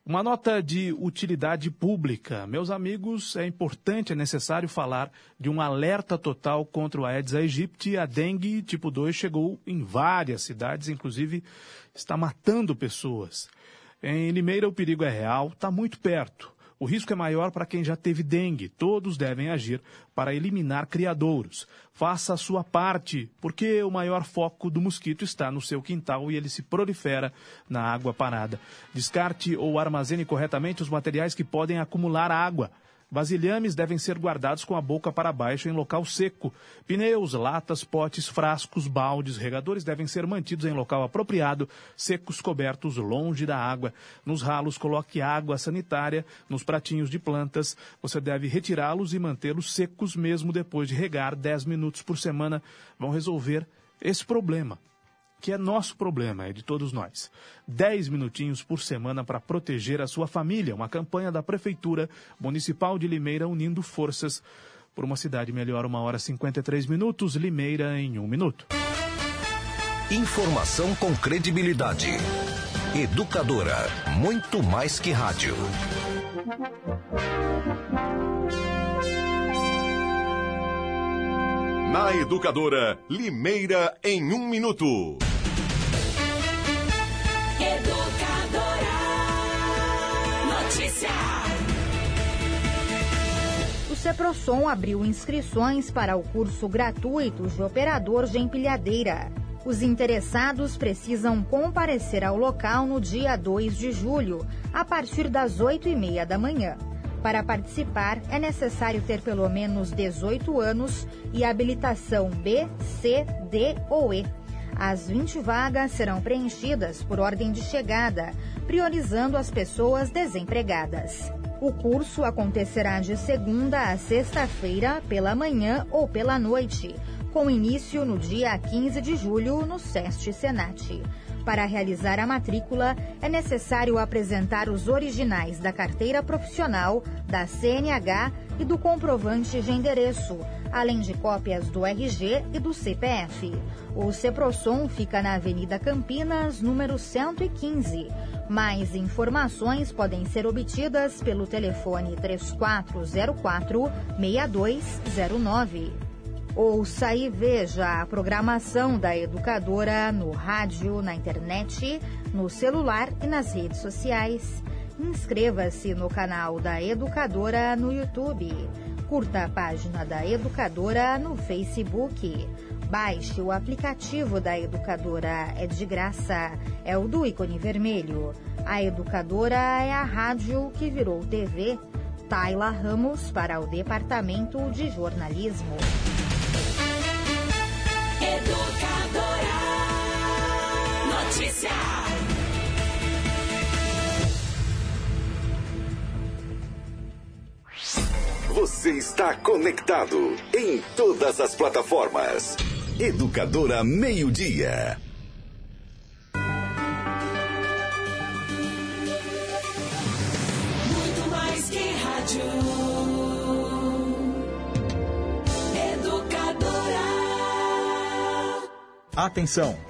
Uma nota de utilidade pública. Meus amigos, é importante, é necessário falar de um alerta total contra o Aedes aegypti. A dengue tipo 2 chegou em várias cidades, inclusive está matando pessoas. Em Limeira, o perigo é real, está muito perto. O risco é maior para quem já teve dengue. Todos devem agir para eliminar criadouros. Faça a sua parte, porque o maior foco do mosquito está no seu quintal e ele se prolifera na água parada. Descarte ou armazene corretamente os materiais que podem acumular água. Vasilhames devem ser guardados com a boca para baixo em local seco. Pneus, latas, potes, frascos, baldes, regadores devem ser mantidos em local apropriado, secos, cobertos, longe da água. Nos ralos, coloque água sanitária. Nos pratinhos de plantas, você deve retirá-los e mantê-los secos mesmo depois de regar 10 minutos por semana. Vão resolver esse problema que é nosso problema, é de todos nós. 10 minutinhos por semana para proteger a sua família. Uma campanha da Prefeitura Municipal de Limeira unindo forças por uma cidade melhor. Uma hora e 53 minutos, Limeira em um minuto. Informação com credibilidade. Educadora, muito mais que rádio. Na Educadora, Limeira em um minuto. Educadora. Notícia. O Ceprosom abriu inscrições para o curso gratuito de operador de empilhadeira. Os interessados precisam comparecer ao local no dia 2 de julho, a partir das 8 e meia da manhã. Para participar, é necessário ter pelo menos 18 anos e habilitação B, C, D ou E. As 20 vagas serão preenchidas por ordem de chegada, priorizando as pessoas desempregadas. O curso acontecerá de segunda a sexta-feira, pela manhã ou pela noite, com início no dia 15 de julho no SEST Senat. Para realizar a matrícula, é necessário apresentar os originais da carteira profissional, da CNH e do comprovante de endereço, além de cópias do RG e do CPF. O Ceprosom fica na Avenida Campinas, número 115. Mais informações podem ser obtidas pelo telefone 3404 6209. Ouça e veja a programação da educadora no rádio, na internet, no celular e nas redes sociais. Inscreva-se no canal da Educadora no YouTube. Curta a página da Educadora no Facebook. Baixe o aplicativo da Educadora, é de graça. É o do ícone vermelho. A Educadora é a rádio que virou TV. Taila Ramos para o Departamento de Jornalismo. Educadora. Notícia. Você está conectado em todas as plataformas. Educadora Meio Dia. Muito mais que rádio. Educadora. Atenção!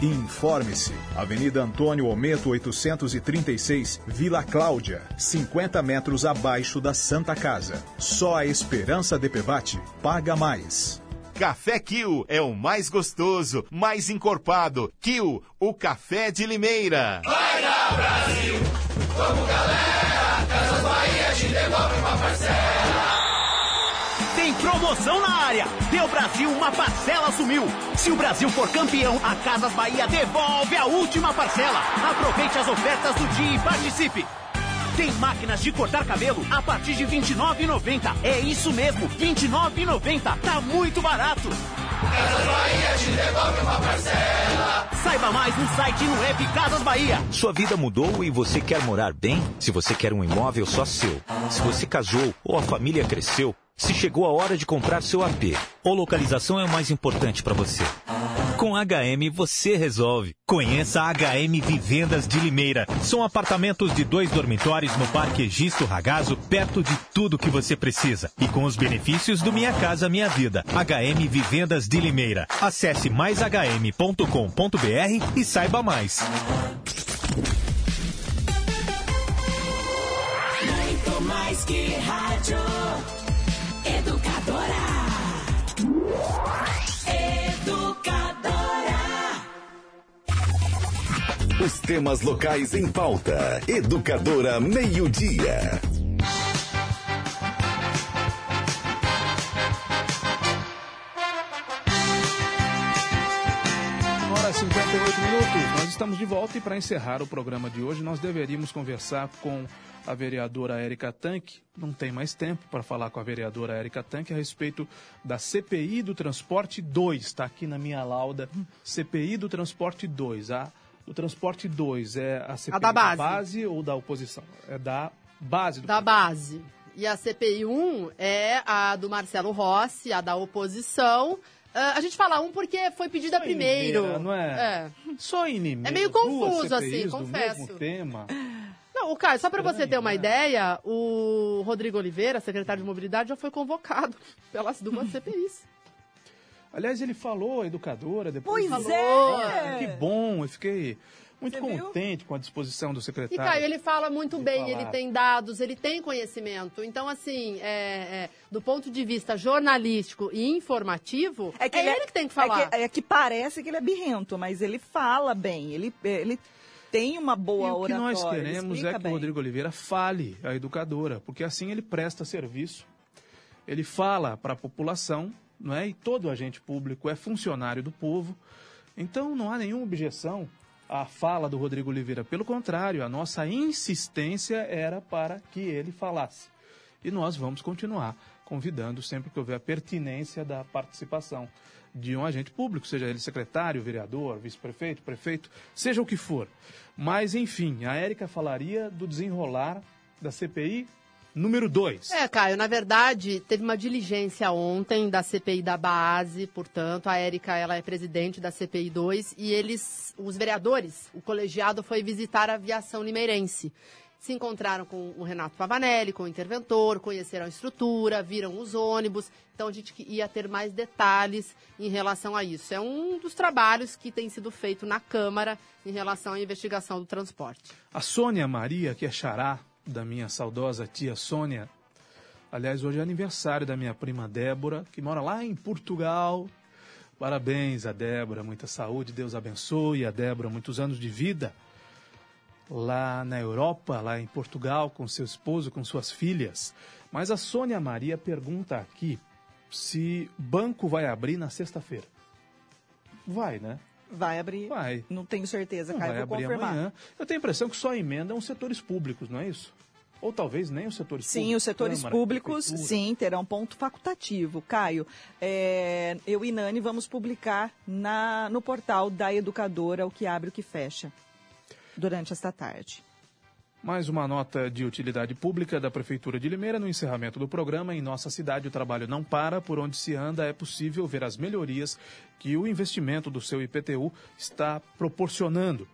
e informe-se. Avenida Antônio Ometo 836, Vila Cláudia, 50 metros abaixo da Santa Casa. Só a Esperança DPVAT paga mais. Café Kill é o mais gostoso, mais encorpado. Kill, o café de Limeira. Vai dar Brasil, vamos galera, promoção na área. Deu Brasil, uma parcela sumiu. Se o Brasil for campeão, a Casas Bahia devolve a última parcela. Aproveite as ofertas do dia e participe. Tem máquinas de cortar cabelo a partir de R$ 29,90. É isso mesmo, R$ 29,90. Tá muito barato. Casas Bahia te devolve uma parcela. Saiba mais no site e no app Casas Bahia. Sua vida mudou e você quer morar bem? Se você quer um imóvel só seu, se você casou ou a família cresceu, se chegou a hora de comprar seu AP, ou localização é o mais importante para você. Com HM você resolve. Conheça a HM Vivendas de Limeira. São apartamentos de dois dormitórios no Parque Egisto Ragazo, perto de tudo que você precisa. E com os benefícios do Minha Casa Minha Vida. HM Vivendas de Limeira. Acesse maishm.com.br e saiba mais. Mais que. Os temas locais em pauta. Educadora Meio Dia. Hora 58 minutos. Nós estamos de volta e para encerrar o programa de hoje, nós deveríamos conversar com a vereadora Érica Tanque. Não tem mais tempo para falar com a vereadora Érica Tanque a respeito da CPI do Transporte 2. Está aqui na minha lauda. CPI do Transporte 2. A do Transporte 2 é a CPI da base. ou da oposição? É da base do Da base. E a CPI 1 é a do Marcelo Rossi, a da oposição. Ah, a gente fala um porque foi pedida primeiro. Limeira, não é? Só em Limeira, É meio confuso, assim, confesso. mesmo tema. Não, o Caio, só para você ter uma ideia, o Rodrigo Oliveira, secretário de Mobilidade, já foi convocado pelas duas CPIs. Aliás, ele falou, a educadora, depois Pois falou. é. Que bom, eu fiquei muito contente com a disposição do E, secretário. Caio, ele fala muito bem, falar. ele tem dados, ele tem conhecimento. Então, assim, é, é, do ponto de vista jornalístico e informativo, é, que ele ele que tem que falar. É que, é que parece que ele é birrento, mas ele fala bem, ele, ele tem uma boa E o que oratória. nós queremos explica é que bem. o Rodrigo Oliveira fale a educadora, porque assim ele presta serviço, ele fala para a população, não é? E todo agente público é funcionário do povo. Então não há nenhuma objeção à fala do Rodrigo Oliveira. Pelo contrário, a nossa insistência era para que ele falasse. E nós vamos continuar convidando sempre que houver a pertinência da participação de um agente público, seja ele secretário, vereador, vice-prefeito, prefeito, seja o que for. Mas, enfim, a Érica falaria do desenrolar da CPI número 2. É, Caio, na verdade, teve uma diligência ontem da CPI da base, portanto, a Érica, ela é presidente da CPI 2 e eles, os vereadores, o colegiado foi visitar a aviação limeirense. Se encontraram com o Renato Pavanelli, com o interventor, conheceram a estrutura, viram os ônibus. Então a gente ia ter mais detalhes em relação a isso. É um dos trabalhos que tem sido feito na Câmara em relação à investigação do transporte. A Sônia Maria, que é xará da minha saudosa tia Sônia, aliás, hoje é aniversário da minha prima Débora, que mora lá em Portugal. Parabéns a Débora, muita saúde, Deus abençoe a Débora, muitos anos de vida. lá na Europa, lá em Portugal, com seu esposo, com suas filhas. Mas a Sônia Maria pergunta aqui se banco vai abrir na sexta-feira. Vai, né? Vai abrir. Vai. Não tenho certeza, Não Caio, vai vou abrir confirmar. amanhã. Eu tenho a impressão que só emendam os setores públicos, não é isso? Ou talvez nem os setores públicos. Sim, os setores Câmara, públicos, sim, terão ponto facultativo. Caio, é, eu e Nani vamos publicar na, no portal da educadora o que abre e o que fecha durante esta tarde. Mais uma nota de utilidade pública da Prefeitura de Limeira no encerramento do programa. Em nossa cidade, o trabalho não para. Por onde se anda, é possível ver as melhorias que o investimento do seu IPTU está proporcionando.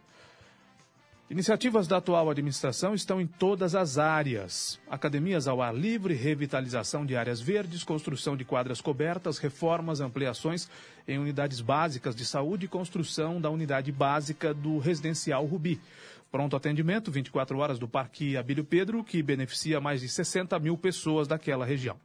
Iniciativas da atual administração estão em todas as áreas: academias ao ar livre, revitalização de áreas verdes, construção de quadras cobertas, reformas, ampliações em unidades básicas de saúde e construção da unidade básica do residencial Rubi. Pronto atendimento, 24 horas do Parque Abílio Pedro, que beneficia mais de 60 mil pessoas daquela região.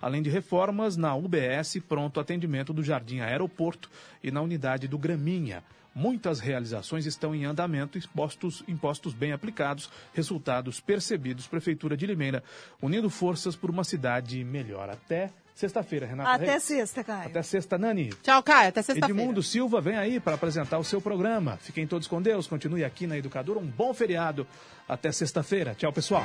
Além de reformas na UBS, pronto atendimento do Jardim Aeroporto e na unidade do Graminha. Muitas realizações estão em andamento, impostos, impostos bem aplicados, resultados percebidos. Prefeitura de Limeira, unindo forças por uma cidade melhor. Até sexta-feira, Renata Até Reis. sexta, Caio. Até sexta, Nani. Tchau, Caio. Até sexta-feira. Edmundo Silva vem aí para apresentar o seu programa. Fiquem todos com Deus. Continue aqui na Educadora. Um bom feriado. Até sexta-feira. Tchau, pessoal.